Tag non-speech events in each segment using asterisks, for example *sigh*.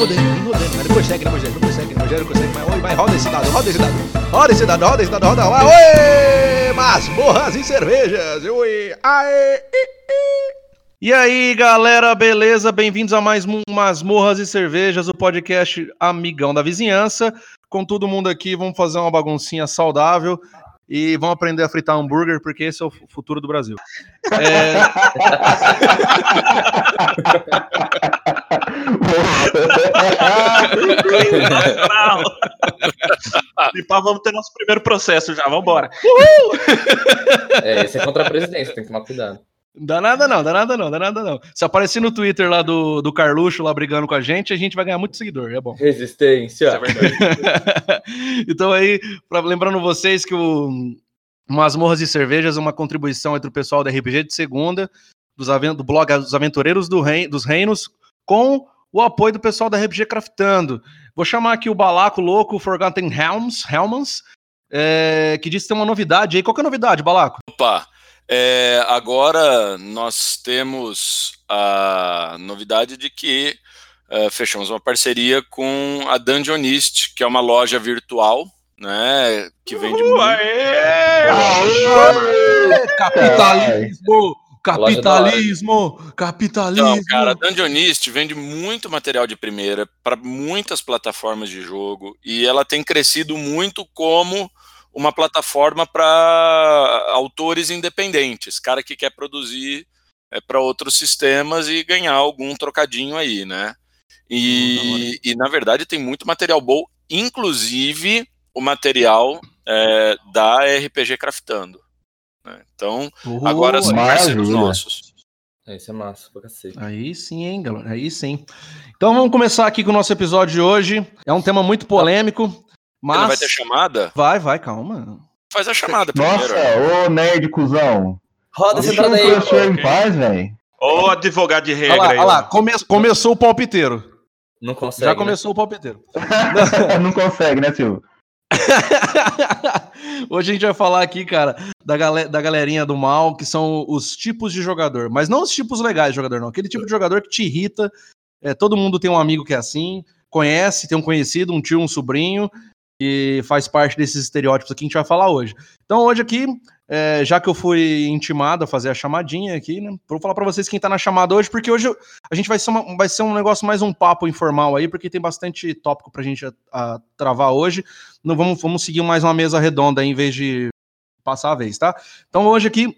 rodando, vem rodando. Mas não consegue, não consegue, não consegue, não consegue. Mas oi, vai, roda esse dado, roda esse dado. Roda esse dado, roda esse dado, roda. Vai, oi! Masmorras e cervejas. Oi, aê. E aí, galera, beleza? Bem-vindos a mais um Masmorras e Cervejas, o podcast amigão da vizinhança. Com todo mundo aqui, vamos fazer uma baguncinha saudável e vamos aprender a fritar hambúrguer, porque esse é o futuro do Brasil. É... *laughs* e pá, vamos ter nosso primeiro processo já, vamos embora. É, esse é contra a presidência, tem que tomar cuidado. Dá nada não, dá nada não, dá nada não. Se aparecer no Twitter lá do, do Carluxo lá brigando com a gente, a gente vai ganhar muito seguidor, é bom. Resistência. Isso é verdade. *laughs* então aí, pra, lembrando vocês que o Masmorras e Cervejas é uma contribuição entre o pessoal da RPG de segunda, dos, do blog Os Aventureiros do Rei- dos Reinos, com o apoio do pessoal da RPG Craftando. Vou chamar aqui o Balaco Louco, o Forgotten Helms, Helmans, é, que disse que tem uma novidade aí. Qual que é a novidade, Balaco? Opa, é, agora nós temos a novidade de que é, fechamos uma parceria com a Dungeonist, que é uma loja virtual, né, que vende muito. Capitalismo! Capitalismo! Capitalismo! Então, cara, a Dungeonist vende muito material de primeira para muitas plataformas de jogo e ela tem crescido muito como uma plataforma para autores independentes, cara que quer produzir para outros sistemas e ganhar algum trocadinho aí, né? E, e na verdade tem muito material bom, inclusive o material é, da RPG Craftando. né? Então, agora são parceiros nossos. É, isso é massa, pra cacete. Aí sim, hein, galera? Aí sim. Então vamos começar aqui com o nosso episódio de hoje. É um tema muito polêmico, mas. Ele vai ter chamada? Vai, vai, calma. Faz a chamada Nossa, primeiro. ô nerd cuzão. Roda essa Deixa o entrada aí. professor em paz, velho. Ô, advogado de Olha regra lá, aí. olha lá come- começou o palpiteiro. Não consegue. Já né? começou o palpiteiro. *laughs* Não consegue, né, Silvio? *laughs* Hoje a gente vai falar aqui, cara, da, gale- da galerinha do mal, que são os tipos de jogador. Mas não os tipos legais de jogador, não. Aquele tipo de jogador que te irrita. É, todo mundo tem um amigo que é assim, conhece, tem um conhecido, um tio, um sobrinho, e faz parte desses estereótipos aqui que a gente vai falar hoje. Então, hoje aqui, é, já que eu fui intimado a fazer a chamadinha aqui, né? Vou falar pra vocês quem tá na chamada hoje, porque hoje a gente vai ser, uma- vai ser um negócio mais um papo informal aí, porque tem bastante tópico pra gente a- a travar hoje não vamos, vamos seguir mais uma mesa redonda aí, em vez de passar a vez, tá? Então hoje aqui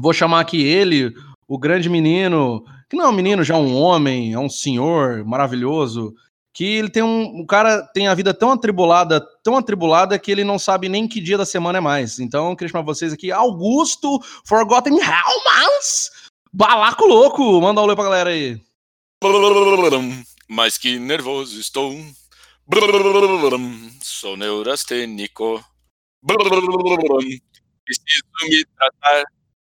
vou chamar aqui ele, o grande menino, que não é um menino, já é um homem, é um senhor maravilhoso, que ele tem um, o cara tem a vida tão atribulada, tão atribulada que ele não sabe nem que dia da semana é mais. Então eu queria chamar vocês aqui, Augusto Forgotten Helmans, Balaco Louco, manda um oi pra galera aí. Mas que nervoso estou. Sou neurastênico. Preciso me tratar,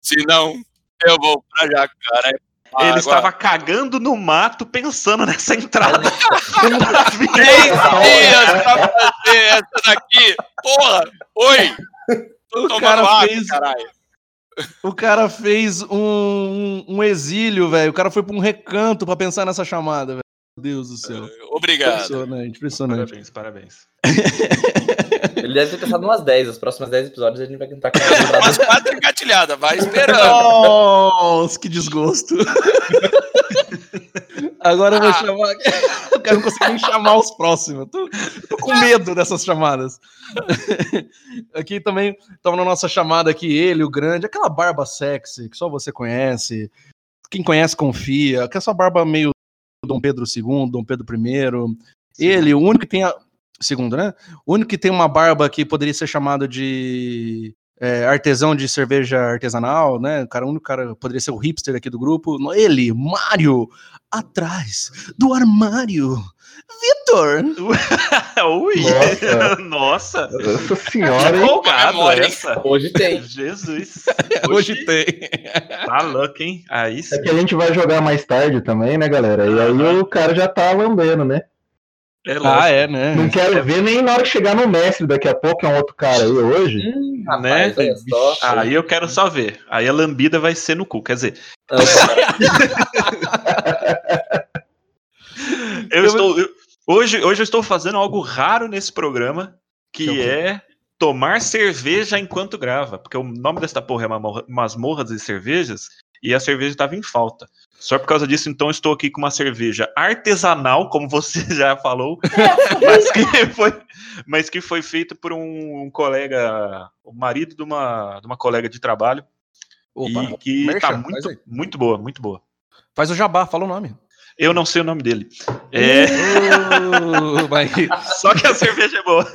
senão eu vou pra jacaré. Ele estava cagando no mato pensando nessa entrada. três dias pra fazer essa daqui. Porra! Oi! *laughs* Tô O tomando água, fez- caralho. O cara fez um, um, um exílio, velho. O cara foi pra um recanto pra pensar nessa chamada, velho. Meu Deus do céu. Obrigado. Impressionante, impressionante. parabéns, parabéns. *laughs* Ele deve ter pensado umas 10. Os próximos 10 episódios ele vai tentar Umas *laughs* quatro engatilhadas, vai esperando. Nossa, que desgosto. Agora eu vou chamar. Eu quero não conseguir nem chamar os próximos. Tô, tô com medo dessas chamadas. Aqui também estava na nossa chamada aqui, ele, o grande, aquela barba sexy que só você conhece. Quem conhece, confia. Que essa barba meio Dom Pedro II, Dom Pedro I. Ele, o único que tem a. Segundo, né? O único que tem uma barba que poderia ser chamado de é, artesão de cerveja artesanal, né? O cara, o único cara poderia ser o hipster aqui do grupo. Ele, Mário, atrás do armário. Vitor! *laughs* Ui! Nossa. *laughs* Nossa! Nossa senhora, memória, hein? essa. Hoje tem. *laughs* Jesus! Hoje tem. Tá louco, hein? Aí sim. É que a gente vai jogar mais tarde também, né, galera? E aí o cara já tá lambendo, né? É Ah, lógico. é, né? Não quero ver nem na hora que chegar no mestre daqui a pouco, é um outro cara aí hoje. Hum, Né? só. Aí eu quero só ver. Aí a lambida vai ser no cu. Quer dizer, Ah, *laughs* eu estou. Eu, Hoje, hoje eu estou fazendo algo raro nesse programa, que é é tomar cerveja enquanto grava. Porque o nome dessa porra é Masmorras e Cervejas, e a cerveja estava em falta. Só por causa disso, então, estou aqui com uma cerveja artesanal, como você *laughs* já falou, mas que foi, mas que foi feita por um, um colega, o marido de uma, de uma colega de trabalho, Opa, e que tá faz muito, muito boa, muito boa. Faz o jabá, fala o nome. Eu não sei o nome dele. É, Ô, mas- *laughs* só que a cerveja é boa.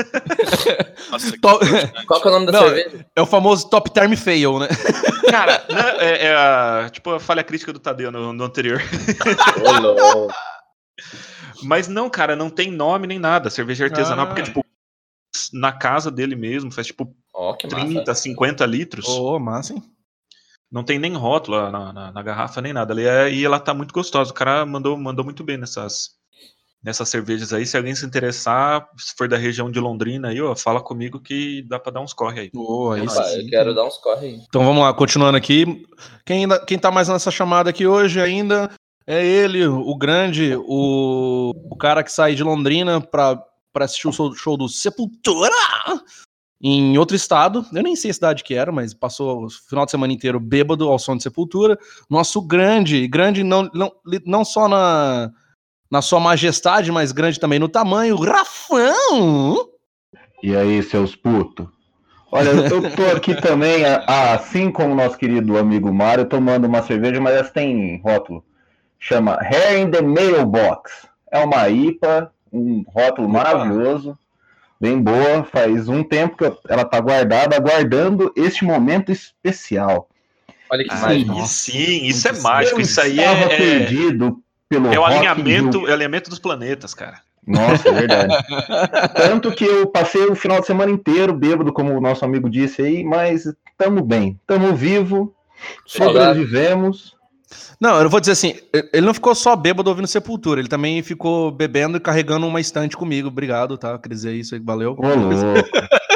*laughs* Nossa, que To- Qual que é o nome da Não, cerveja? É o famoso top term fail, né? *laughs* Cara, né, é, é a, tipo a falha crítica do Tadeu no, no anterior. Mas não, cara, não tem nome nem nada. Cerveja artesanal, Ah. porque, tipo, na casa dele mesmo, faz tipo Ó, que massa. 30, 50 litros. Ô, massa, hein? Não tem nem rótulo na, na- na garrafa, nem nada. Ali é- e ela tá muito gostosa. O cara mandou, mandou muito bem nessas, nessas cervejas aí. Se alguém se interessar, se for da região de Londrina aí, ó, fala comigo que dá pra dar uns corre aí. Opa, sim. eu quero dar uns corre aí. Então vamos lá, continuando aqui. Quem, ainda, quem tá mais nessa chamada aqui hoje ainda é ele, o grande, o, o cara que sai de Londrina pra, pra assistir o show, show do Sepultura em outro estado. Eu nem sei a cidade que era, mas passou o final de semana inteiro bêbado ao som de Sepultura. Nosso grande, grande não, não, não só na, na sua majestade, mas grande também no tamanho, Rafão! E aí, seus putos? Olha, eu tô aqui também, assim como o nosso querido amigo Mário, tomando uma cerveja, mas essa tem rótulo. Chama Hair in the Mailbox. É uma IPA, um rótulo Opa. maravilhoso, bem boa. Faz um tempo que ela tá guardada, aguardando este momento especial. Olha que mágico. nossa, sim, isso é mágico. Eu Isso aí estava é, perdido pelo é o alinhamento, é o alinhamento dos planetas, cara. Nossa, é verdade. *laughs* Tanto que eu passei o final de semana inteiro bêbado, como o nosso amigo disse aí, mas tamo bem, tamo vivo, sobrevivemos. Não, eu vou dizer assim, ele não ficou só bêbado ouvindo Sepultura, ele também ficou bebendo e carregando uma estante comigo. Obrigado, tá? Queria dizer isso aí, valeu. *laughs*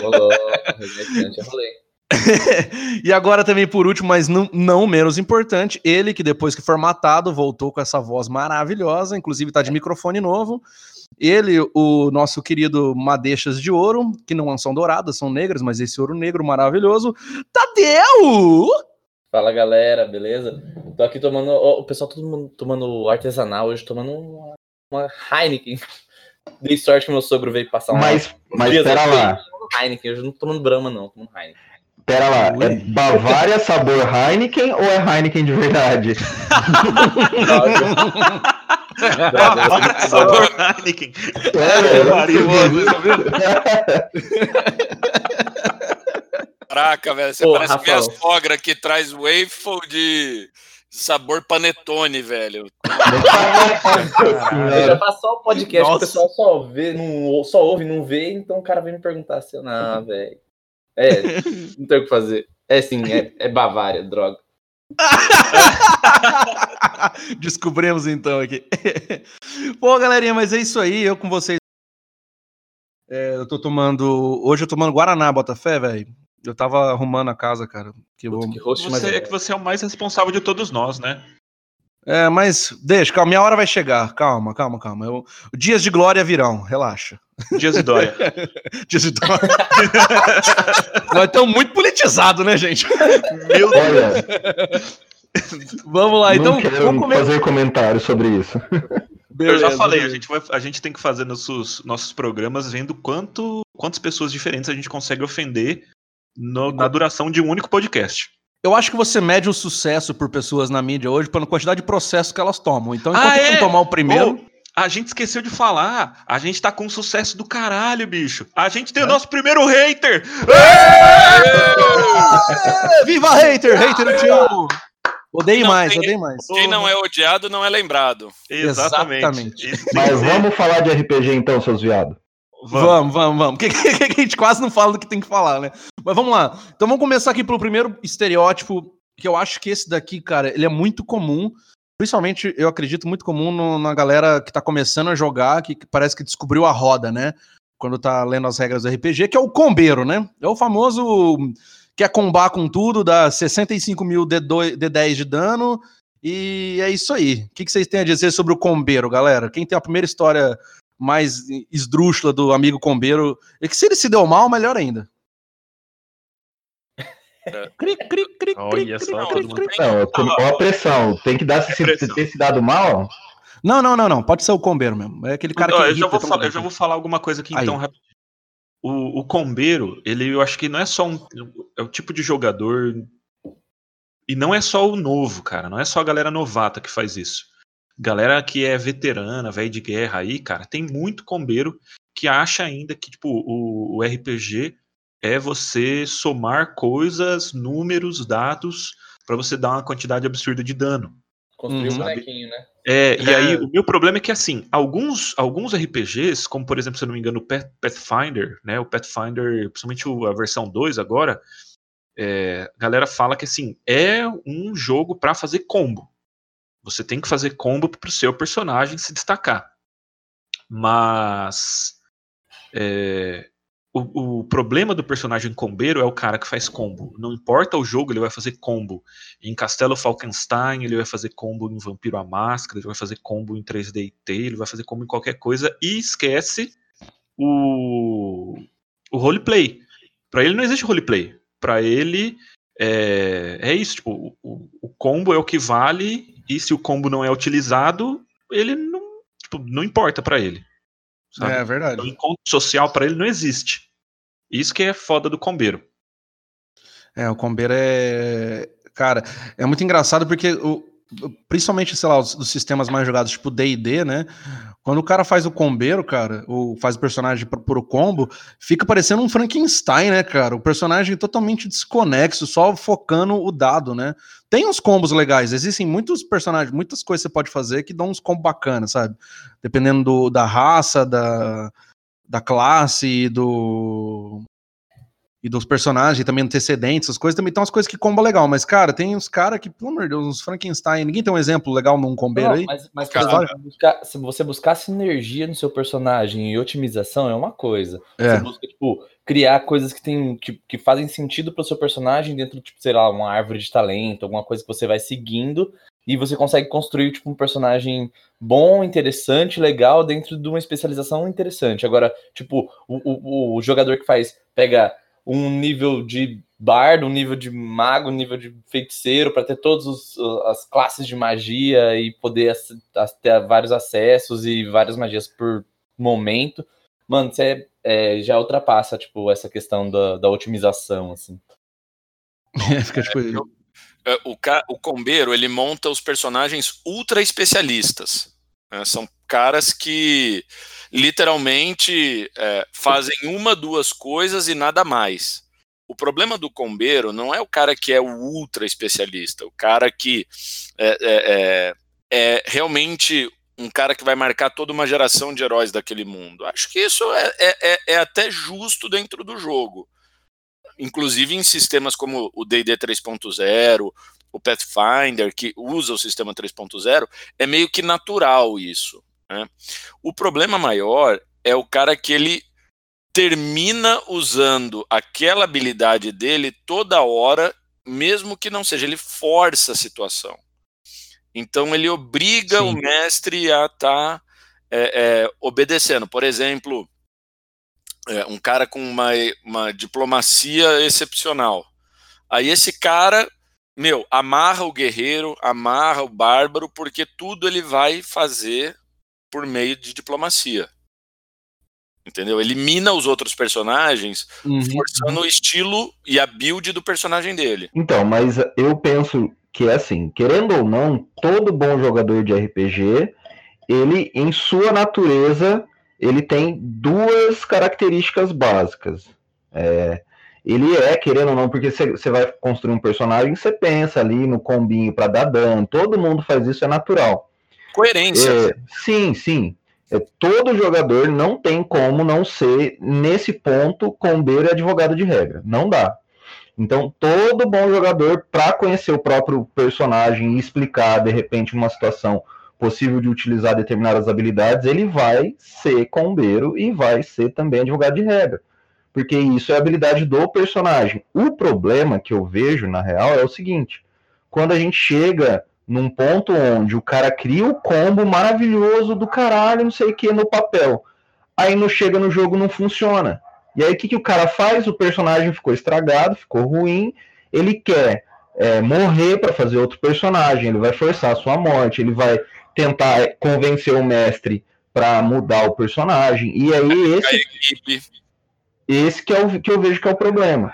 Eu rolei. *laughs* e agora também, por último, mas não, não menos importante, ele que depois que formatado voltou com essa voz maravilhosa, inclusive tá de microfone novo. Ele, o nosso querido Madeixas de Ouro, que não são douradas, são negras, mas esse ouro negro maravilhoso, Tadeu! Fala galera, beleza? Tô aqui tomando. ó, o pessoal todo mundo tomando artesanal hoje, tomando uma, uma Heineken. *laughs* Dei sorte que meu sogro veio passar uma. Mas, mas dias pera lá, Heineken, hoje eu não tô tomando Brahma, não, tô tomando Heineken. pera lá. Ui. É Bavária sabor Heineken ou é Heineken de verdade? Sabor Heineken. É, *laughs* Caraca, velho, você Ô, parece minha Rafael. sogra que traz waffle de sabor panetone, velho. Já faço só o podcast, Nossa. o pessoal só vê, não, só ouve, não vê, então o cara vem me perguntar se eu não, velho. É, não tem o que fazer. É sim, é, é Bavária, droga. *laughs* Descobrimos então aqui. *laughs* Pô, galerinha, mas é isso aí. Eu com vocês. É, eu tô tomando. Hoje eu tô tomando Guaraná, Botafé, velho. Eu tava arrumando a casa, cara. Que eu vou... Puta, que host Você, mas é que você é o mais responsável de todos nós, né? É, mas deixa, calma, minha hora vai chegar. Calma, calma, calma. Eu- Dias de glória virão, relaxa. Dias e Dória. *laughs* Dias de glória. *laughs* Nós estamos muito politizados, né, gente? Meu Deus. Olha, Vamos lá, então. não quero vamos comer- fazer comentário sobre isso. Eu já Beleza, falei, a beleza. gente, vai, a gente tem que fazer nossos, nossos programas vendo quanto, quantas pessoas diferentes a gente consegue ofender no- na duração de um único podcast. Eu acho que você mede o sucesso por pessoas na mídia hoje pela quantidade de processos que elas tomam. Então, enquanto Ah, é? não tomar o primeiro. Ô, a gente esqueceu de falar. A gente tá com um sucesso do caralho, bicho. A gente tem o É? nosso primeiro hater. Viva hater! Hater, eu te amo! Odeio Não mais, tem- odeio mais. Quem não é odiado não é lembrado. Exatamente. Exatamente. Mas vamos falar de RPG então, seus viados. Vamos, vamos, vamos. Que, que- que a gente quase não fala do que tem que falar, né? Mas vamos lá. Então vamos começar aqui pelo primeiro estereótipo, que eu acho que esse daqui, cara, ele é muito comum. Principalmente, eu acredito, muito comum no- na galera que tá começando a jogar, que, que parece que descobriu a roda, né? Quando tá lendo as regras do RPG, que é o combeiro, né? É o famoso quer combar com tudo, dá 65 mil D2, D10 de dano, e é isso aí. O que, que vocês têm a dizer sobre o combeiro, galera? Quem tem a primeira história mais esdrúxula do amigo combeiro. E que se ele se deu mal, melhor ainda. Cri, cri, cri, Olha só, todo mundo-. Não, a pressão. Tem que dar se, pressão. ter se dado mal. Não, não, não, não. Pode ser o combeiro mesmo. É aquele cara Ó, que. eu, já irrita vou todo falar, eu já vou falar alguma coisa aqui Aí. então rapidinho. O, o combeiro, ele eu acho que não é só um. É o tipo de jogador. E não é só o novo, cara. Não é só a galera novata que faz isso. Galera que é veterana, velho de guerra aí, cara, tem muito combeiro que acha ainda que, tipo, o, o RPG é você somar coisas, números, dados, pra você dar uma quantidade absurda de dano. Construir Uhum. um bonequinho, né? É, e É. aí o meu problema é que assim, alguns, alguns RPGs, como por exemplo, se eu não me engano, o Path- Pathfinder, né? O Pathfinder, principalmente a versão 2 agora, é, a galera fala que assim, é um jogo pra fazer combo. Você tem que fazer combo pro seu personagem se destacar. Mas é, o, o problema do personagem combeiro é o cara que faz combo. Não importa o jogo, ele vai fazer combo. Em Castelo Falkenstein, ele vai fazer combo em Vampiro à Máscara, ele vai fazer combo em 3D IT, ele vai fazer combo em qualquer coisa e esquece o, o roleplay. Pra ele não existe roleplay. Pra ele é, é isso, tipo, o, o- combo é o que vale e se o combo não é utilizado, ele não, tipo, não importa pra ele. Sabe? É O verdade. encontro social pra ele não existe. Isso que é foda do combeiro. É, o combeiro é. Cara, é muito engraçado porque, o, principalmente, sei lá, os, dos sistemas mais jogados, tipo DD, né? Quando o cara faz o combeiro, cara, ou faz o personagem por, combo, fica parecendo um Frankenstein, né, cara? O personagem totalmente desconexo, só focando o dado, né? Tem uns combos legais, existem muitos personagens, muitas coisas que você pode fazer que dão uns combos bacanas, sabe? Dependendo do, da raça, da, da classe do. E dos personagens, também antecedentes, essas coisas, também tem umas coisas que comba legal, mas, cara, tem uns caras que, pelo amor de Deus, uns Frankenstein. Ninguém tem um exemplo legal num combeiro aí? mas, mas Cara, exemplo, buscar- se você buscar sinergia no seu personagem e otimização é uma coisa. É. Você busca, tipo, criar coisas que, tem, que, que fazem sentido pro seu personagem dentro, tipo, sei lá, uma árvore de talento, alguma coisa que você vai seguindo, e você consegue construir, tipo, um personagem bom, interessante, legal, dentro de uma especialização interessante. Agora, tipo, o, o, o jogador que faz, pega um nível de bardo, um nível de mago, um nível de feiticeiro, para ter todas as classes de magia e poder ter vários acessos e várias magias por momento. Mano, você é, já ultrapassa, tipo, essa questão da, da otimização, assim. *laughs* Fica tipo. É, o, ca- o combeiro ele monta os personagens ultra especialistas. Né? São caras que literalmente é, fazem uma, duas coisas e nada mais. O problema do combeiro não é o cara que é o ultra especialista, o cara que é, é- é- é realmente um cara que vai marcar toda uma geração de heróis daquele mundo. Acho que isso é, é- é- até justo dentro do jogo inclusive em sistemas como o D&D 3.0, o Pathfinder, que usa o sistema 3.0, é meio que natural isso. né? O problema maior é o cara que ele termina usando aquela habilidade dele toda hora, mesmo que não seja, ele força a situação. Então ele obriga Sim. o mestre a estar obedecendo. Por exemplo, é, um cara com uma, uma diplomacia excepcional. Aí esse cara, meu, amarra o guerreiro, amarra o bárbaro, porque tudo ele vai fazer por meio de diplomacia. Entendeu? Elimina os outros personagens, Uhum. forçando o estilo e a build do personagem dele. Então, mas eu penso que é assim, querendo ou não, todo bom jogador de RPG, ele, em sua natureza, ele tem duas características básicas. É, ele é, querendo ou não, porque você vai construir um personagem, você pensa ali no combinho para dar dano, todo mundo faz isso, é natural. Coerência. É, sim, sim. É, todo jogador não tem como não ser, nesse ponto, combeiro e advogado de regra. Não dá. Então, todo bom jogador, para conhecer o próprio personagem e explicar, de repente, uma situação possível de utilizar determinadas habilidades, ele vai ser combeiro e vai ser também advogado de regra. Porque isso é a habilidade do personagem. O problema que eu vejo, na real, é o seguinte: quando a gente chega num ponto onde o cara cria o combo maravilhoso do caralho, não sei o que, no papel. Aí não chega no jogo, não funciona. E aí o que, que o cara faz? O personagem ficou estragado, ficou ruim, ele quer é, morrer para fazer outro personagem, ele vai forçar a sua morte, ele vai tentar convencer o mestre para mudar o personagem. E aí esse, esse que, é o, que eu vejo que é o problema.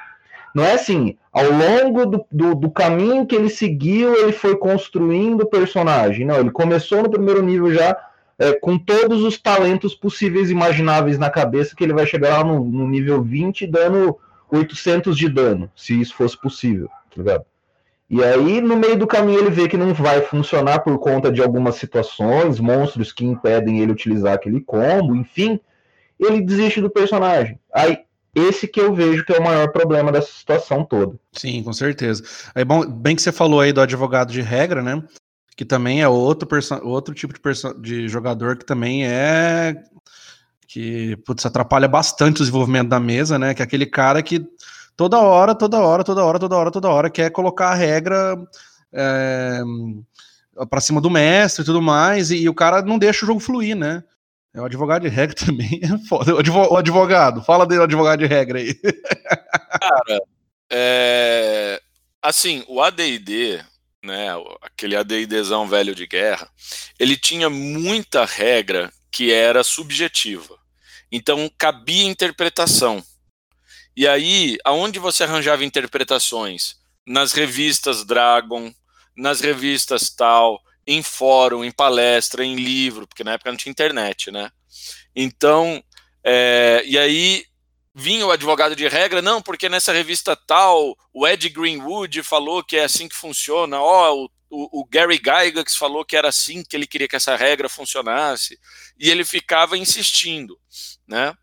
Não é assim, ao longo do, do, do, caminho que ele seguiu, ele foi construindo o personagem. Não, ele começou no primeiro nível já é, com todos os talentos possíveis e imagináveis na cabeça, que ele vai chegar lá no, no, nível 20 dando 800 de dano, se isso fosse possível, tá ligado? E aí, no meio do caminho, ele vê que não vai funcionar por conta de algumas situações, monstros que impedem ele utilizar aquele combo, enfim, ele desiste do personagem. Aí, esse que eu vejo que é o maior problema dessa situação toda. Sim, com certeza. Aí, bom, bem que você falou aí do advogado de regra, né? Que também é outro, outro tipo de, de jogador que também é. que putz, atrapalha bastante o desenvolvimento da mesa, né? Que é aquele cara que toda hora, toda hora, toda hora, toda hora, toda hora quer colocar a regra. É, para cima do mestre e tudo mais, e, e o cara não deixa o jogo fluir, né? É o advogado de regra *laughs* também é foda. O advogado, fala dele, advogado de regra aí. Cara, é... assim, o AD&D, né, aquele AD&Dzão velho de guerra, ele tinha muita regra que era subjetiva. Então, cabia interpretação. E aí, aonde você arranjava interpretações? Nas revistas Dragon, nas revistas tal, em fórum, em palestra, em livro, porque na época não tinha internet, né? Então, é, e aí vinha o advogado de regra, não, porque nessa revista tal, o Ed Greenwood falou que é assim que funciona, ó, oh, o, o, Gary Gygax falou que era assim que ele queria que essa regra funcionasse, e ele ficava insistindo, né?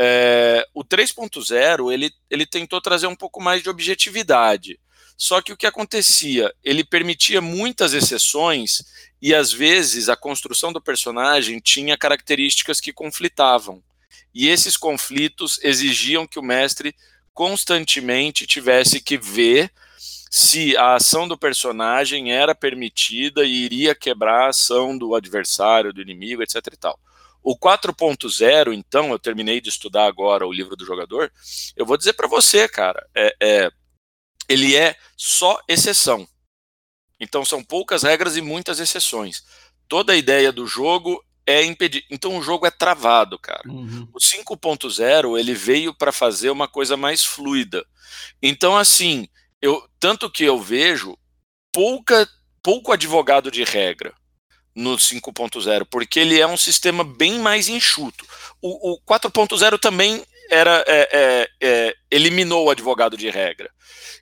É, o 3.0 ele, ele tentou trazer um pouco mais de objetividade. Só que o que acontecia? Ele permitia muitas exceções e às vezes a construção do personagem tinha características que conflitavam. E esses conflitos exigiam que o mestre constantemente tivesse que ver se a ação do personagem era permitida e iria quebrar a ação do adversário, do inimigo, etc. e tal. O 4.0, então, eu terminei de estudar agora o livro do jogador. Eu vou dizer para você, cara, é, é, ele é só exceção. Então são poucas regras e muitas exceções. Toda a ideia do jogo é impedir. Então o jogo é travado, cara. Uhum. O 5.0 ele veio para fazer uma coisa mais fluida. Então assim, eu tanto que eu vejo pouca pouco advogado de regra no 5.0, porque ele é um sistema bem mais enxuto. O, o 4.0 também era é, é, é, eliminou o advogado de regra.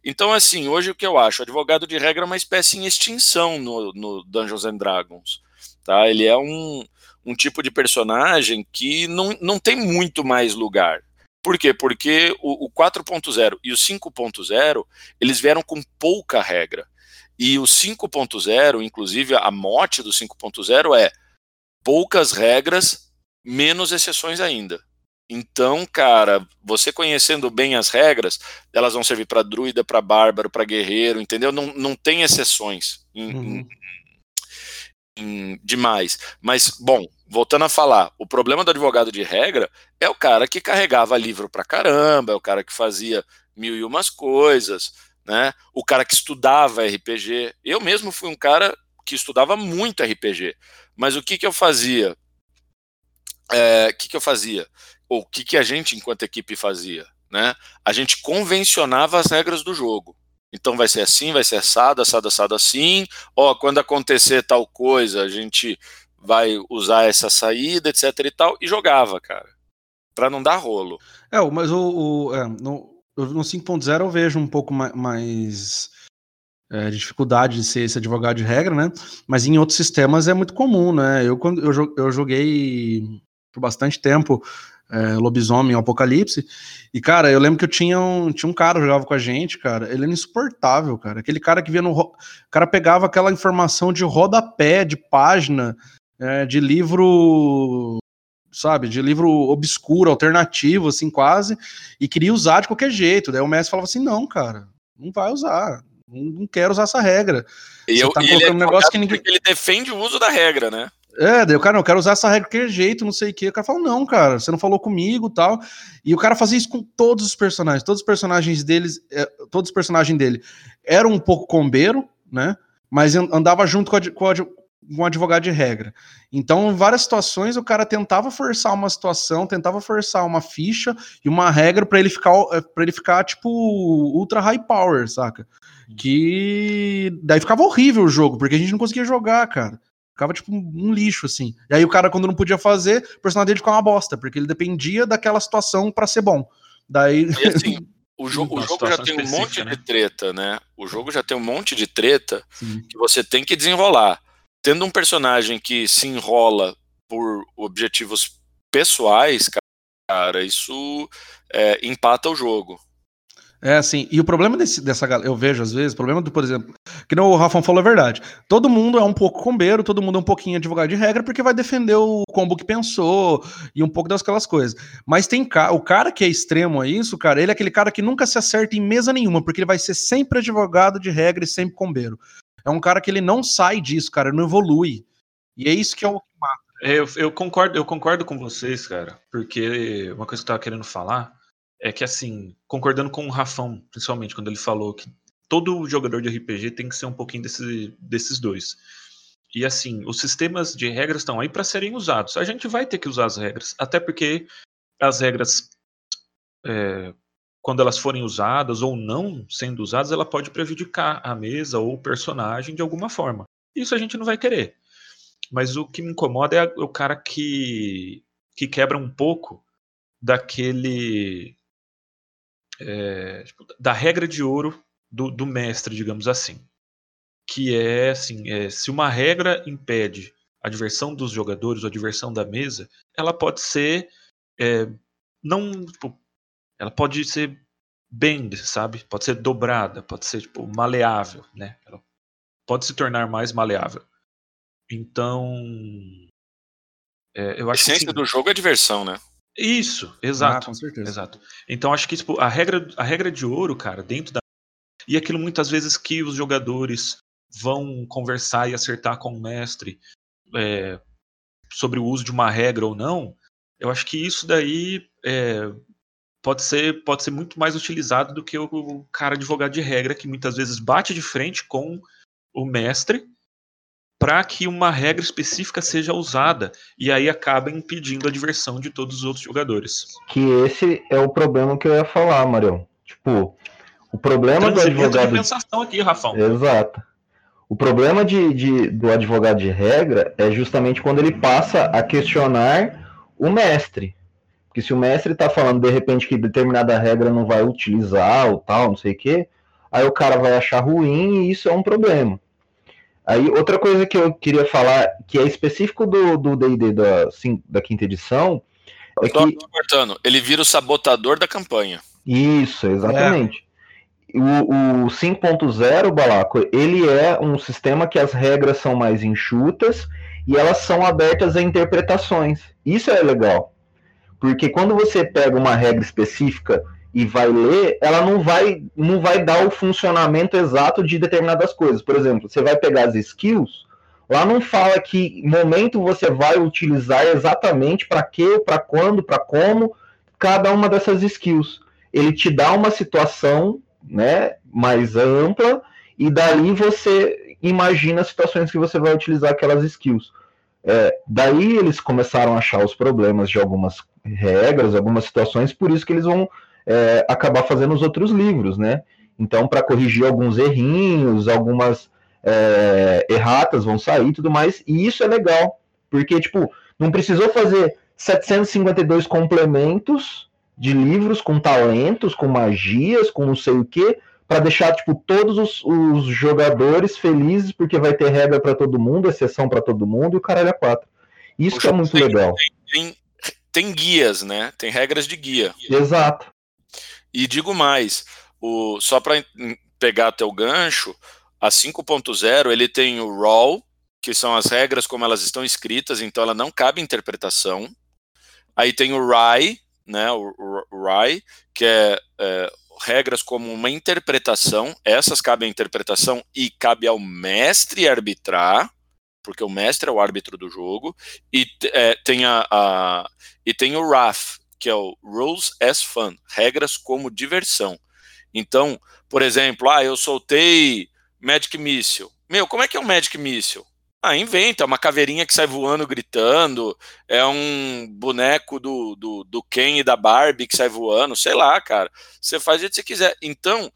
Então, assim, hoje o que eu acho? O advogado de regra é uma espécie em extinção no, no Dungeons and Dragons. Tá? Ele é um, um tipo de personagem que não, não tem muito mais lugar. Por quê? Porque o, o 4.0 e o 5.0 eles vieram com pouca regra. E o 5.0, inclusive a mote do 5.0 é poucas regras, menos exceções ainda. Então, cara, você conhecendo bem as regras, elas vão servir para druida, para bárbaro, para guerreiro, entendeu? Não, não tem exceções em, uhum. em, em, demais. Mas, bom, voltando a falar, o problema do advogado de regra é o cara que carregava livro para caramba, é o cara que fazia mil e umas coisas, né? O cara que estudava RPG. Eu mesmo fui um cara que estudava muito RPG. Mas o que, que eu fazia? O é, que, que eu fazia? Ou o que, que a gente, enquanto equipe, fazia? Né? A gente convencionava as regras do jogo. Então vai ser assim, vai ser assado, assado, assado assim. Ó, quando acontecer tal coisa, a gente vai usar essa saída, etc e tal, e jogava, cara. Pra não dar rolo. É, mas o, o é, no, no 5.0 eu vejo um pouco mais é, dificuldade de ser esse advogado de regra, né? Mas em outros sistemas é muito comum, né? Eu, quando eu, eu joguei por bastante tempo é, Lobisomem Apocalipse. E, cara, eu lembro que eu tinha um, tinha um cara que jogava com a gente, cara. Ele era insuportável, cara. Aquele cara que via no. O cara pegava aquela informação de rodapé, de página, é, de livro. Sabe, de livro obscuro, alternativo, assim, quase, e queria usar de qualquer jeito. Daí o mestre falava assim: não, cara, não vai usar. não quero usar essa regra. E, eu, tá e ele, é um negócio que ninguém- ele defende o uso da regra, né? É, daí o cara, não, eu quero usar essa regra de qualquer jeito, não sei o quê. O cara fala, não, cara, você não falou comigo tal. E o cara fazia isso com todos os personagens. Todos os personagens deles, é, todos os personagens dele eram um pouco combeiro, né? Mas an- andava junto com, a, com, a, com um advogado de regra. Então, em várias situações, o cara tentava forçar uma situação, tentava forçar uma ficha e uma regra pra ele ficar, para ele ficar tipo ultra high power, saca? Que daí ficava horrível o jogo, porque a gente não conseguia jogar, cara. Ficava tipo um lixo, assim. E aí o cara, quando não podia fazer, o personagem dele ficava uma bosta, porque ele dependia daquela situação pra ser bom. Daí. E assim, *laughs* o, jo o jogo já tem um monte né? de treta, né? O jogo já tem um monte de treta Sim. que você tem que desenrolar. Tendo um personagem que se enrola por objetivos pessoais, cara, isso é, empata o jogo. É assim, e o problema desse, dessa galera, eu vejo às vezes, o problema do, por exemplo, que não o Rafão falou é verdade. Todo mundo é um pouco combeiro, todo mundo é um pouquinho advogado de regra, porque vai defender o combo que pensou e um pouco daquelas coisas. Mas tem ca o cara que é extremo a isso, cara, ele é aquele cara que nunca se acerta em mesa nenhuma, porque ele vai ser sempre advogado de regra e sempre combeiro. É um cara que ele não sai disso, cara, não evolui. E é isso que é o É, Eu, eu concordo, eu concordo com vocês, cara, porque uma coisa que eu tava querendo falar é que assim, concordando com o Rafão, principalmente quando ele falou que todo jogador de RPG tem que ser um pouquinho desse, desses dois. E assim, os sistemas de regras estão aí para serem usados. A gente vai ter que usar as regras, até porque as regras, é, quando elas forem usadas ou não sendo usadas, ela pode prejudicar a mesa ou o personagem de alguma forma. Isso a gente não vai querer. Mas o que me incomoda é o cara que, que quebra um pouco daquele. É, tipo, da regra de ouro do, do mestre, digamos assim. Que é assim: é, se uma regra impede a diversão dos jogadores ou a diversão da mesa, ela pode ser. é, não. tipo, ela pode ser bend, sabe? Pode ser dobrada, pode ser tipo, maleável, né? Ela pode se tornar mais maleável. Então. é, eu A acho que essência assim, do jogo é diversão, né? Isso, Ah, exato. com certeza. Exato. Então acho que tipo, a regra, a regra de ouro, cara, dentro da. E aquilo muitas vezes que os jogadores vão conversar e acertar com o mestre é, sobre o uso de uma regra ou não, eu acho que isso daí é, pode, ser, pode ser muito mais utilizado do que o, o cara advogado de regra que muitas vezes bate de frente com o mestre para que uma regra específica seja usada e aí acaba impedindo a diversão de todos os outros jogadores. Que esse é o problema que eu ia falar, Marião. Tipo, o problema do Transimento de advogado. pensação aqui, Rafão. Exato. O problema de, de- do advogado de regra é justamente quando ele passa a questionar o mestre. Porque se o mestre está falando de repente que determinada regra não vai utilizar ou tal, não sei o quê, aí o cara vai achar ruim e isso é um problema. Aí outra coisa que eu queria falar, que é específico do do D&D da, da quinta edição, é Só que cortando, ele vira o sabotador da campanha. isso, exatamente. O, o 5.0, Balaco, ele é um sistema que as regras são mais enxutas e elas são abertas a interpretações. Isso é legal. Porque quando você pega uma regra específica e vai ler, ela não vai, não vai dar o funcionamento exato de determinadas coisas. Por exemplo, você vai pegar as skills, lá não fala que momento você vai utilizar exatamente para quê, para quando, para como cada uma dessas skills. Ele te dá uma situação né, mais ampla e dali você imagina as situações que você vai utilizar aquelas skills. É, daí eles começaram a achar os problemas de algumas regras, algumas situações, por isso que eles vão é, acabar fazendo os outros livros, né? Então, para corrigir alguns errinhos, algumas é, erratas vão sair e tudo mais, e isso é legal, porque, tipo, não precisou fazer 752 complementos de livros com talentos, com magias, com não sei o que, para deixar tipo todos os, os, jogadores felizes porque vai ter regra para todo mundo, exceção para todo mundo e o caralho é quatro. Isso que é muito tem, legal. Tem, tem, guias, né? Tem regras de guia. Exato. E digo mais, o só para pegar teu gancho, a 5.0 ele tem o raw, que são as regras como elas estão escritas, então ela não cabe interpretação. Aí tem o RAI, né, o, o RAI, que é, é regras como uma interpretação, essas cabem à interpretação e cabe ao mestre arbitrar, porque o mestre é o árbitro do jogo, e é, tem, a, a, e tem o RAF, que é o Rules as Fun, regras como diversão. Então, por exemplo, ah, eu soltei Magic Missile. Meu, como é que é um Magic Missile? Ah, inventa, é uma caveirinha que sai voando gritando, é um boneco do, do, do Ken e da Barbie que sai voando, sei lá, cara. Você faz o que você quiser. Então,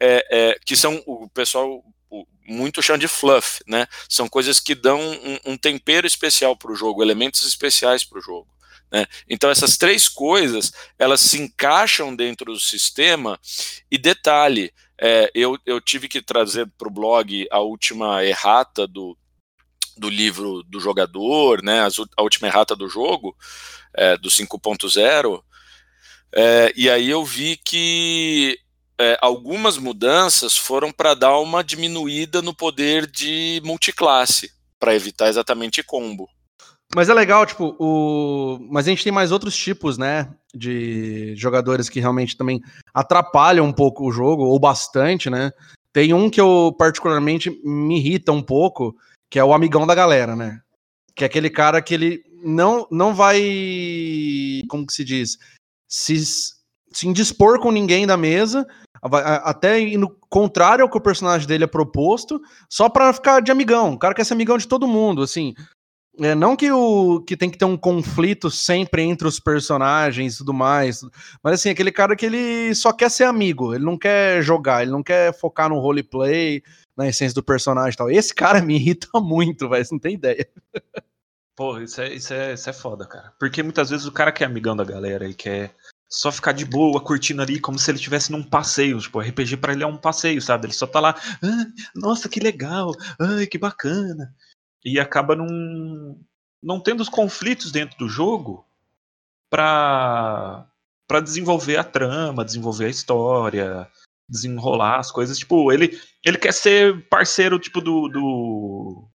é, é, que são o pessoal muito chama de fluff, né? São coisas que dão um, um tempero especial para o jogo, elementos especiais para o jogo. Né? Então essas três coisas elas se encaixam dentro do sistema e detalhe, é, eu, eu tive que trazer para o blog a última errata do, do livro do jogador, né, a última errata do jogo, é, do 5.0, é, e aí eu vi que é, algumas mudanças foram para dar uma diminuída no poder de multiclasse, para evitar exatamente combo. Mas é legal, tipo, o. Mas a gente tem mais outros tipos, né? De jogadores que realmente também atrapalham um pouco o jogo, ou bastante, né? Tem um que eu particularmente me irrita um pouco, que é o amigão da galera, né? Que é aquele cara que ele não, não vai. Como que se diz? Se, se indispor com ninguém da mesa, até indo contrário ao que o personagem dele é proposto, só pra ficar de amigão. O cara quer ser amigão de todo mundo, assim. É, não que o que tem que ter um conflito sempre entre os personagens e tudo mais, mas assim, aquele cara que ele só quer ser amigo, ele não quer jogar, ele não quer focar no roleplay, na essência do personagem e tal. Esse cara me irrita *laughs* muito, velho, você não tem ideia. Pô, isso é, isso, é, isso é foda, cara. Porque muitas vezes o cara que é amigão da galera e quer só ficar de boa, curtindo ali, como se ele estivesse num passeio. Tipo, RPG para ele é um passeio, sabe? Ele só tá lá, ah, nossa, que legal, ai, que bacana e acaba não, não tendo os conflitos dentro do jogo para para desenvolver a trama, desenvolver a história, desenrolar as coisas. Tipo, ele ele quer ser parceiro tipo do, do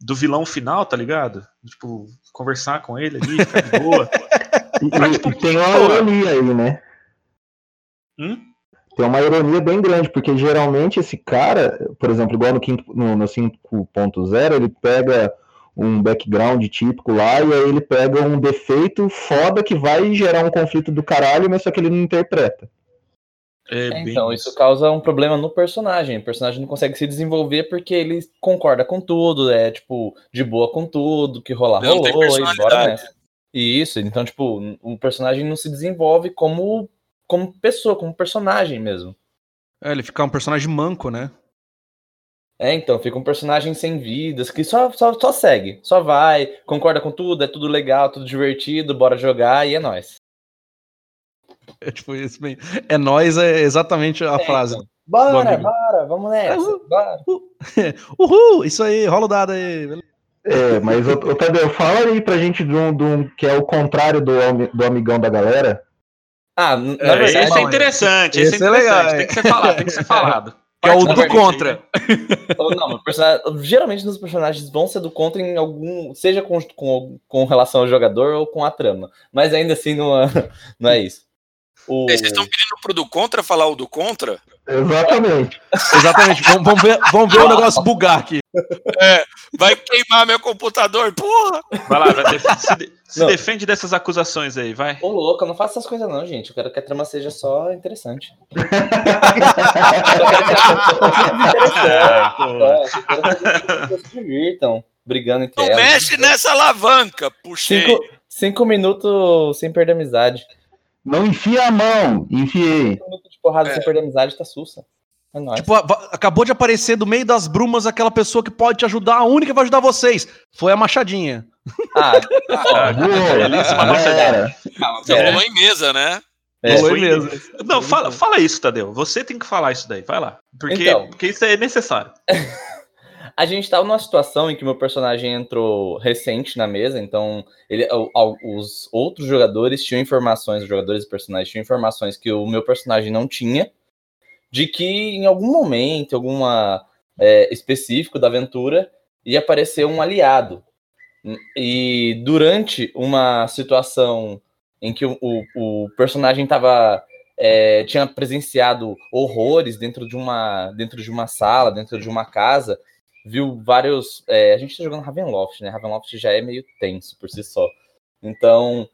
do vilão final, tá ligado? Tipo, conversar com ele ali, ficar de boa. *laughs* e, tipo, tem uma ironia aí, né? Hum? Tem uma ironia bem grande, porque geralmente esse cara, por exemplo, igual no, no, no 5.0, ele pega um background típico lá e aí ele pega um defeito foda que vai gerar um conflito do caralho, mas só que ele não interpreta. É, é então, isso causa um problema no personagem. O personagem não consegue se desenvolver porque ele concorda com tudo, é tipo, de boa com tudo, que rola, não rolou, e bora nessa. Isso, então, tipo, o personagem não se desenvolve como como pessoa, como personagem mesmo. É, ele fica um personagem manco, né? É, então, fica um personagem sem vidas, que só, só, só segue, só vai, concorda com tudo, é tudo legal, tudo divertido, bora jogar e é nóis. É tipo isso bem. É nós é exatamente a é, frase. Então. Bora, bora, vamos nessa. Uhul, bora. *laughs* Uhul, isso aí, rola o dado aí. É, mas o Tadeu, fala aí pra gente de um, de um que é o contrário do, do amigão da galera. Ah, na é, verdade, esse é interessante, esse, esse é, interessante. É tem que ser falado, tem que ser falado. *laughs* Que é o do contra. *laughs* Não, geralmente nos personagens vão ser do contra em algum. Seja com, com, com relação ao jogador ou com a trama. Mas ainda assim não é, *laughs* não é isso. O... Vocês estão pedindo pro do contra falar o do contra? Exatamente. *laughs* Exatamente. Vamos, vamos ver, vamos ver o negócio bugar aqui. É, vai queimar meu computador, porra! Vai lá, vai, *laughs* se, se defende dessas acusações aí, vai. Ô, louco, eu não faço essas coisas não, gente. Eu quero que a trama seja só interessante. *laughs* interessante. É, se divirtam, brigando entre não elas. mexe nessa alavanca, puxei. Cinco, cinco minutos sem perder amizade. Não enfia a mão, enfiei. Minutos de porrada é. sem perder amizade tá sussa. É nóis. Tipo, acabou de aparecer do meio das brumas aquela pessoa que pode te ajudar, a única que vai ajudar vocês. Foi a Machadinha. Ah, *laughs* ah boa, belíssima Machadinha. Rolou em mesa, né? É, em mesa. Não, fala, fala isso, Tadeu. Você tem que falar isso daí. Vai lá. Porque, então, porque isso é necessário. *laughs* a gente estava numa situação em que meu personagem entrou recente na mesa, então ele, os outros jogadores tinham informações, os jogadores e personagens tinham informações que o meu personagem não tinha, de que em algum momento, alguma é, específico da aventura, ia aparecer um aliado. E durante uma situação em que o, o, o personagem estava é, tinha presenciado horrores dentro de uma dentro de uma sala, dentro de uma casa, viu vários. É, a gente tá jogando Ravenloft, né? Ravenloft já é meio tenso por si só. Então,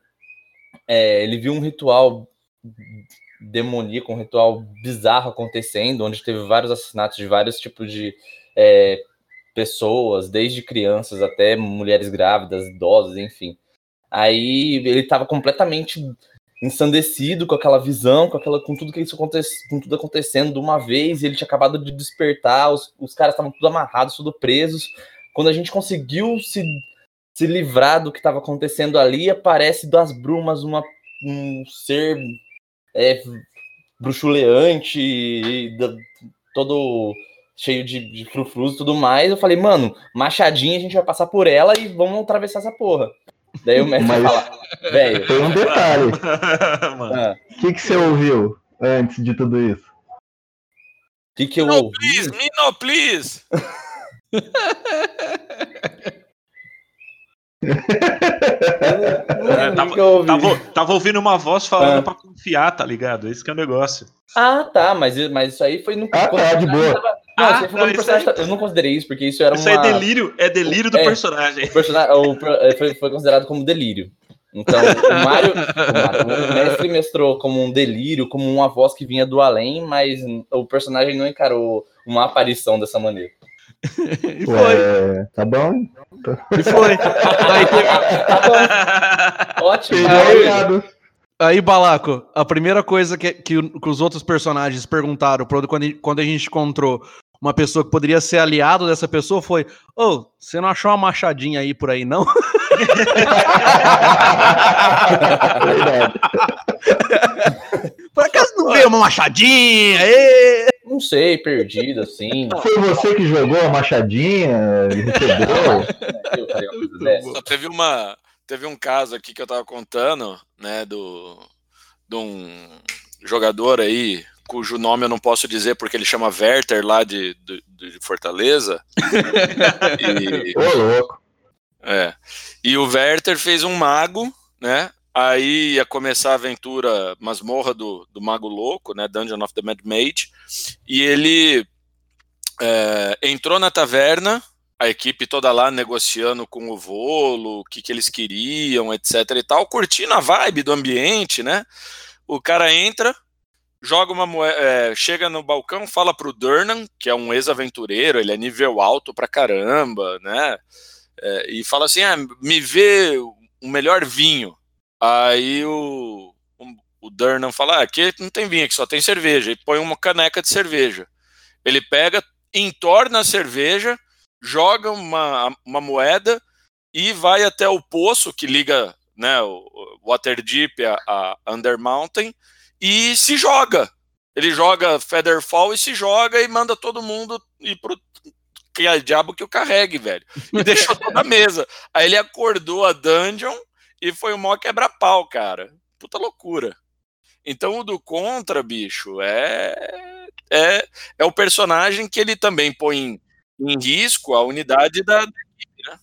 é, ele viu um ritual demoníaco, um ritual bizarro acontecendo, onde teve vários assassinatos de vários tipos de é, pessoas, desde crianças até mulheres grávidas, idosas, enfim. Aí ele estava completamente ensandecido com aquela visão, com aquela com tudo que isso acontece, com tudo acontecendo de uma vez, ele tinha acabado de despertar, os, os caras estavam tudo amarrados, tudo presos. Quando a gente conseguiu se, se livrar do que estava acontecendo ali, aparece das brumas uma, um ser é, bruxuleante, todo cheio de, de frufrus e tudo mais. Eu falei, mano, machadinha, a gente vai passar por ela e vamos atravessar essa porra. Daí o mestre Mas- fala, velho. Tem um detalhe. *laughs* Mano, ah, O que, que você ouviu antes de tudo isso? O que, que eu No, ouvi? please, me no, please. *laughs* É, o tava- tava, tava ouvindo uma voz falando Ah. pra confiar, tá ligado? Esse que é o negócio. Ah, tá, mas, mas isso aí foi no. Ah, tá, o de boa. tava- Não, Ah, isso não, isso personagem aí- Eu não considerei isso, porque isso era Isso uma. é delírio, é delírio do É. personagem. O personagem, o per- é, foi, foi considerado como delírio. Então, o Mário, o Mário, o mestre mestrou como um delírio, como uma voz que vinha do além, mas o personagem não encarou uma aparição dessa maneira. *laughs* E foi. Ué, tá bom? E foi. Aí, Tá bom, *laughs* ótimo. Ligado. aí, Balaco, a primeira coisa que, que, que os outros personagens perguntaram pro- quando, quando a gente encontrou uma pessoa que poderia ser aliado dessa pessoa foi: Ô, você não achou uma machadinha aí por aí, não? *laughs* Por acaso não veio uma machadinha? Ê! Não sei, perdido, assim. *laughs* Foi você que jogou a machadinha? Recebeu? *laughs* Eu faria uma coisa Muito dessa. bom. Só teve uma teve um caso aqui que eu tava contando, né, do de um jogador aí cujo nome eu não posso dizer porque ele chama Werther lá de, de, de Fortaleza. *laughs* e, Ô, louco. é. E o Werther fez um mago, né? Aí ia começar a aventura masmorra do, do Mago Louco, né? Dungeon of the Mad Mage. E ele é, entrou na taverna, a equipe toda lá negociando com o Volo, o que, que eles queriam, etc e tal, curtindo a vibe do ambiente, né? O cara entra, joga uma moeda, chega no balcão, fala pro Durnan, que é um ex-aventureiro, ele é nível alto pra caramba, né? É, e fala assim: ah, me vê o melhor vinho. Aí o, o, o Durnan fala: ah, aqui não tem vinho, aqui só tem cerveja. E põe uma caneca de cerveja. Ele pega, entorna a cerveja, joga uma, uma moeda e vai até o poço que liga né, o o Waterdeep a, a Undermountain e se joga. Ele joga Featherfall e se joga e manda todo mundo ir pro que é diabo que o carregue, velho. E deixou toda a *laughs* mesa. Aí ele acordou a dungeon e foi o maior quebra-pau, cara. Puta loucura. Então o do Contra, bicho, é é, é o personagem que ele também põe em, em risco a unidade da, equipe, né?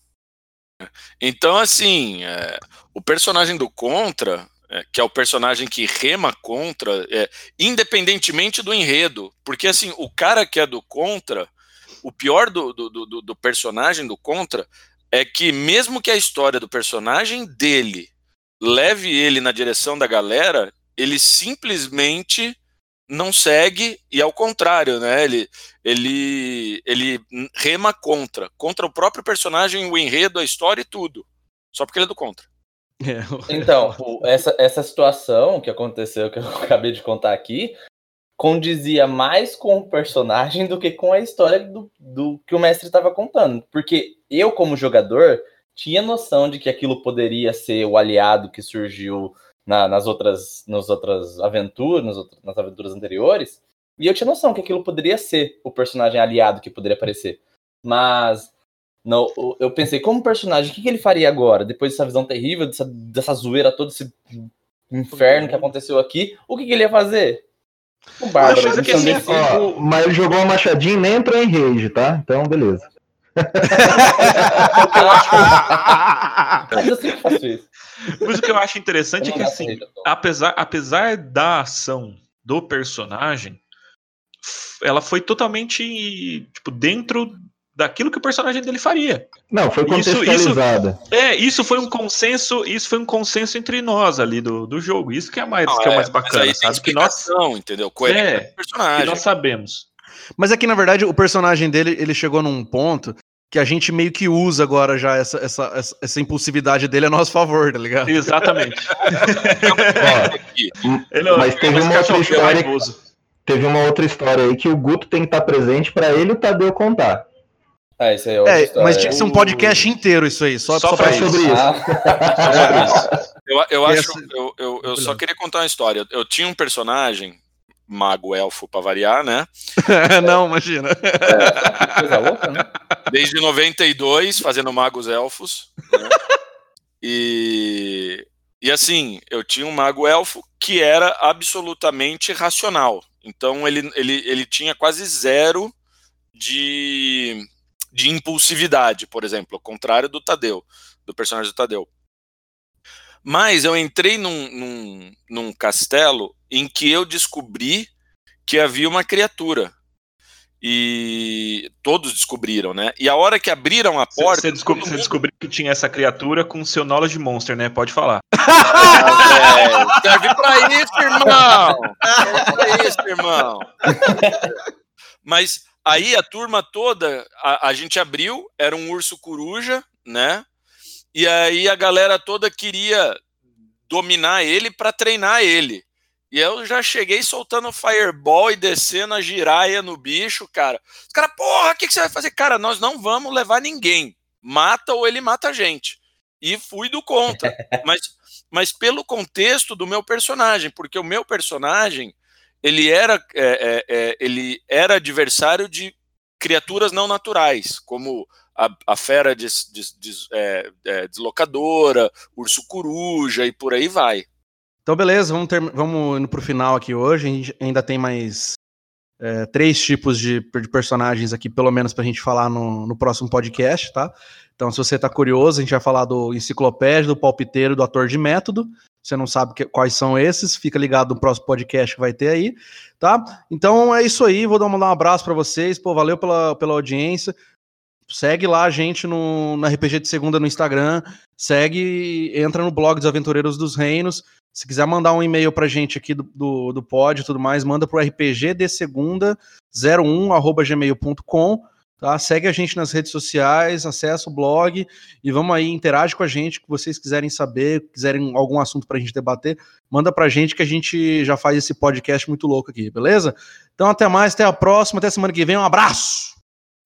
Então, assim, é, o personagem do Contra, é, que é o personagem que rema contra, é, independentemente do enredo, porque assim, o cara que é do Contra, o pior do, do, do, do personagem do Contra é que mesmo que a história do personagem dele leve ele na direção da galera, ele simplesmente não segue e ao contrário, né? Ele, ele, ele rema contra, contra o próprio personagem, o enredo, a história e tudo, só porque ele é do contra. É, Então, essa, essa situação que aconteceu, que eu *laughs* acabei de contar aqui, condizia mais com o personagem do que com a história do, do que o mestre estava contando. Porque eu, como jogador, tinha noção de que aquilo poderia ser o aliado que surgiu na- nas, outras, nas outras aventuras, nas, outras- nas aventuras anteriores, e eu tinha noção que aquilo poderia ser o personagem aliado que poderia aparecer. Mas não, eu pensei, como personagem, o que, que ele faria agora? Depois dessa visão terrível, dessa, dessa zoeira toda, esse inferno que aconteceu aqui, o que, que ele ia fazer? O Bárbaro, Mas é que assim. Ó, mas ele jogou uma machadinha e nem entrou em rage, tá? Então, beleza. Mas *laughs* eu sempre faço isso. Mas o que eu acho interessante é que assim, apesar, apesar da ação do personagem, ela foi totalmente tipo dentro daquilo que o personagem dele faria. Não, foi Isso- isso- contextualizada. É, isso foi um consenso, isso foi um consenso entre nós ali do, do jogo. Isso que é mais, que é o mais bacana, tem sabe? Que nós, entendeu? Coerência É, do que personagem. nós sabemos. Mas é que, na verdade, o personagem dele, ele chegou num ponto que a gente meio que usa agora já essa, essa, essa, essa impulsividade dele a nosso favor, tá ligado? Exatamente. Ó, Aqui. Ele é Mas teve uma outra cachorro história-. Teve uma outra história aí que o Guto tem que estar presente pra ele e o Tadeu contar. Ah, isso aí é outra É, história. mas tinha que ser um podcast inteiro isso aí, só, Só só, É isso. sobre isso. Ah, *laughs* Eu, eu E acho, eu, eu, eu só queria contar uma história. Eu tinha um personagem, mago elfo pra variar, né? *laughs* Não, imagina. que coisa louca, né? Desde 92, fazendo magos elfos. né? *laughs* E, e assim, eu tinha um mago elfo que era absolutamente racional. Então ele, ele, ele tinha quase zero de, de impulsividade, por exemplo, ao contrário do Tadeu, do personagem do Tadeu. Mas eu entrei num, num, num castelo em que eu descobri que havia uma criatura. E todos descobriram, né? E a hora que abriram a porta. Você, descob- mundo- descobriu que tinha essa criatura com seu knowledge monster, né? Pode falar. *laughs* Ah, velho, serve pra isso, irmão! *laughs* Serve pra isso, irmão! Mas aí a turma toda, a, a gente abriu, era um urso coruja, né? E aí a galera toda queria dominar ele pra treinar ele. E eu já cheguei soltando fireball e descendo a giraia no bicho, cara. Os caras, porra, o que, que você vai fazer? Cara, nós não vamos levar ninguém. Mata ou ele mata a gente. E fui do contra. *laughs* mas, mas pelo contexto do meu personagem, porque o meu personagem ele era, é, é, é, ele era adversário de criaturas não naturais, como a, a fera des, des, des, é, é, deslocadora, urso coruja e por aí vai. Então, beleza, vamos, ter, vamos indo final aqui hoje. A gente ainda tem mais é, três tipos de, de, personagens aqui, pelo menos, pra gente falar no, no, próximo podcast, tá? Então, se você tá curioso, a gente vai falar do enciclopédia, do palpiteiro, do ator de método. Você não sabe que, quais são esses, fica ligado no próximo podcast que vai ter aí, tá? Então é isso aí, vou dar, mandar um abraço para vocês, pô, valeu pela, pela audiência. Segue lá a gente no, no RPG de Segunda no Instagram, segue, entra no blog dos Aventureiros dos Reinos. Se quiser mandar um e-mail pra gente aqui do, do, do pod e tudo mais, manda pro rpgdsegunda01 tá? Segue a gente nas redes sociais, acessa o blog e vamos aí, interage com a gente, que vocês quiserem saber, quiserem algum assunto pra gente debater, manda pra gente que a gente já faz esse podcast muito louco aqui, beleza? Então até mais, até a próxima, até semana que vem, um abraço!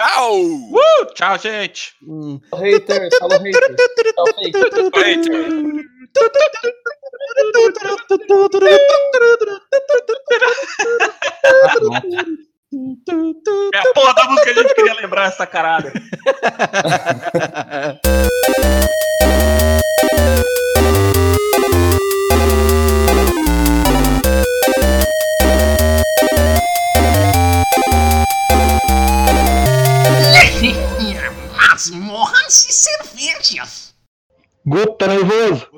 Tchau! Uh, tchau, gente! Hum. Hater. É a porra da música que a gente queria lembrar essa caralho. Masmorras e cervejas. Guto, tá nervoso?